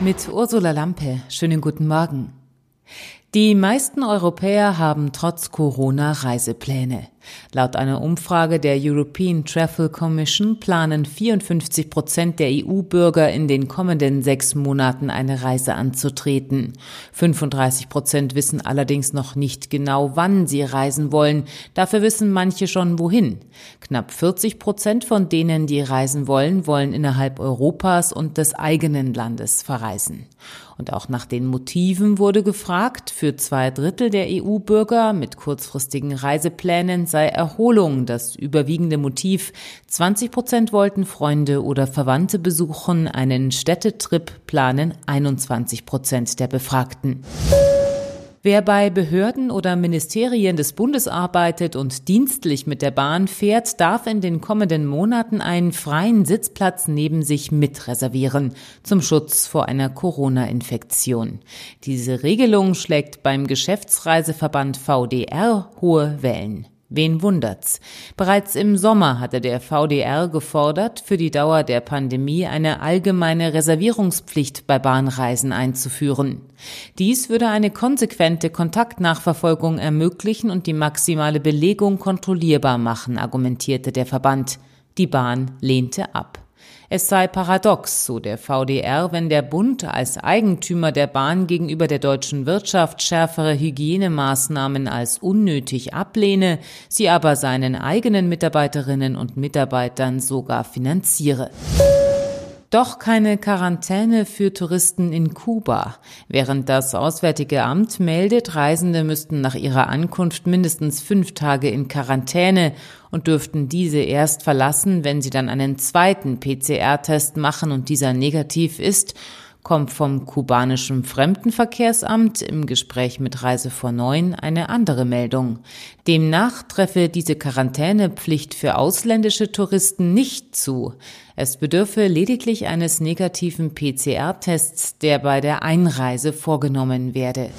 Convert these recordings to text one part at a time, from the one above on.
Mit Ursula Lampe. Schönen guten Morgen. Die meisten Europäer haben trotz Corona Reisepläne. Laut einer Umfrage der European Travel Commission planen 54 Prozent der EU-Bürger in den kommenden sechs Monaten eine Reise anzutreten. 35 Prozent wissen allerdings noch nicht genau, wann sie reisen wollen. Dafür wissen manche schon wohin. Knapp 40 Prozent von denen, die reisen wollen, wollen innerhalb Europas und des eigenen Landes verreisen. Und auch nach den Motiven wurde gefragt. Für zwei Drittel der EU-Bürger mit kurzfristigen Reiseplänen sei Erholung das überwiegende Motiv. 20 Prozent wollten Freunde oder Verwandte besuchen, einen Städtetrip planen 21 Prozent der Befragten. Wer bei Behörden oder Ministerien des Bundes arbeitet und dienstlich mit der Bahn fährt, darf in den kommenden Monaten einen freien Sitzplatz neben sich mitreservieren, zum Schutz vor einer Corona-Infektion. Diese Regelung schlägt beim Geschäftsreiseverband VDR hohe Wellen. Wen wundert's? Bereits im Sommer hatte der VDR gefordert, für die Dauer der Pandemie eine allgemeine Reservierungspflicht bei Bahnreisen einzuführen. Dies würde eine konsequente Kontaktnachverfolgung ermöglichen und die maximale Belegung kontrollierbar machen, argumentierte der Verband. Die Bahn lehnte ab. Es sei paradox, so der VDR, wenn der Bund als Eigentümer der Bahn gegenüber der deutschen Wirtschaft schärfere Hygienemaßnahmen als unnötig ablehne, sie aber seinen eigenen Mitarbeiterinnen und Mitarbeitern sogar finanziere. Doch keine Quarantäne für Touristen in Kuba. Während das Auswärtige Amt meldet, Reisende müssten nach ihrer Ankunft mindestens fünf Tage in Quarantäne und dürften diese erst verlassen, wenn sie dann einen zweiten PCR-Test machen und dieser negativ ist kommt vom kubanischen Fremdenverkehrsamt im Gespräch mit Reise vor Neun eine andere Meldung. Demnach treffe diese Quarantänepflicht für ausländische Touristen nicht zu. Es bedürfe lediglich eines negativen PCR-Tests, der bei der Einreise vorgenommen werde.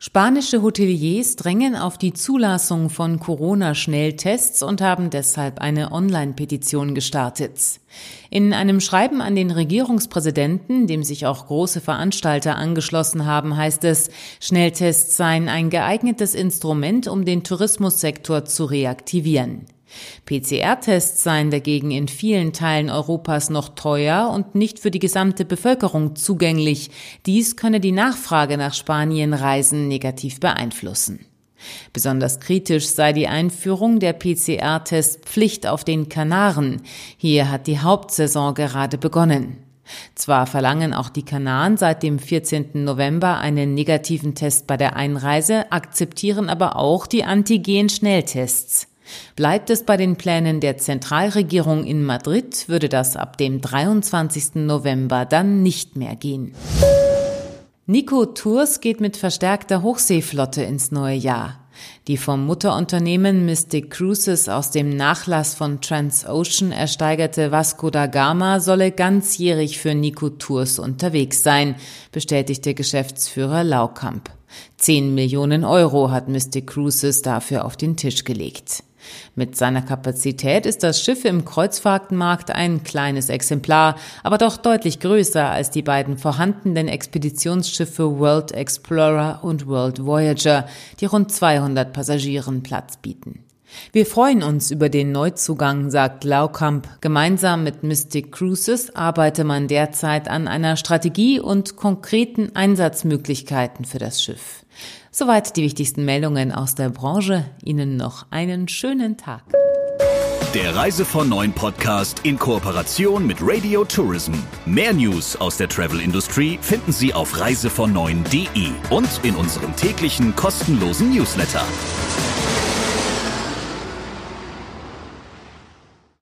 Spanische Hoteliers drängen auf die Zulassung von Corona-Schnelltests und haben deshalb eine Online-Petition gestartet. In einem Schreiben an den Regierungspräsidenten, dem sich auch große Veranstalter angeschlossen haben, heißt es, Schnelltests seien ein geeignetes Instrument, um den Tourismussektor zu reaktivieren. PCR-Tests seien dagegen in vielen Teilen Europas noch teuer und nicht für die gesamte Bevölkerung zugänglich. Dies könne die Nachfrage nach Spanienreisen negativ beeinflussen. Besonders kritisch sei die Einführung der PCR-Testpflicht auf den Kanaren. Hier hat die Hauptsaison gerade begonnen. Zwar verlangen auch die Kanaren seit dem 14. November einen negativen Test bei der Einreise, akzeptieren aber auch die Antigen-Schnelltests. Bleibt es bei den Plänen der Zentralregierung in Madrid, würde das ab dem 23. November dann nicht mehr gehen. Nico Tours geht mit verstärkter Hochseeflotte ins neue Jahr. Die vom Mutterunternehmen Mystic Cruises aus dem Nachlass von Transocean ersteigerte Vasco da Gama solle ganzjährig für Nico Tours unterwegs sein, bestätigte Geschäftsführer Laukamp. Zehn Millionen Euro hat Mystic Cruises dafür auf den Tisch gelegt. Mit seiner Kapazität ist das Schiff im Kreuzfahrtenmarkt ein kleines Exemplar, aber doch deutlich größer als die beiden vorhandenen Expeditionsschiffe World Explorer und World Voyager, die rund 200 Passagieren Platz bieten. Wir freuen uns über den Neuzugang, sagt Laukamp. Gemeinsam mit Mystic Cruises arbeite man derzeit an einer Strategie und konkreten Einsatzmöglichkeiten für das Schiff. Soweit die wichtigsten Meldungen aus der Branche. Ihnen noch einen schönen Tag. Der Reise von Neuen Podcast in Kooperation mit Radio Tourism. Mehr News aus der Travel Industry finden Sie auf reisevon und in unserem täglichen kostenlosen Newsletter.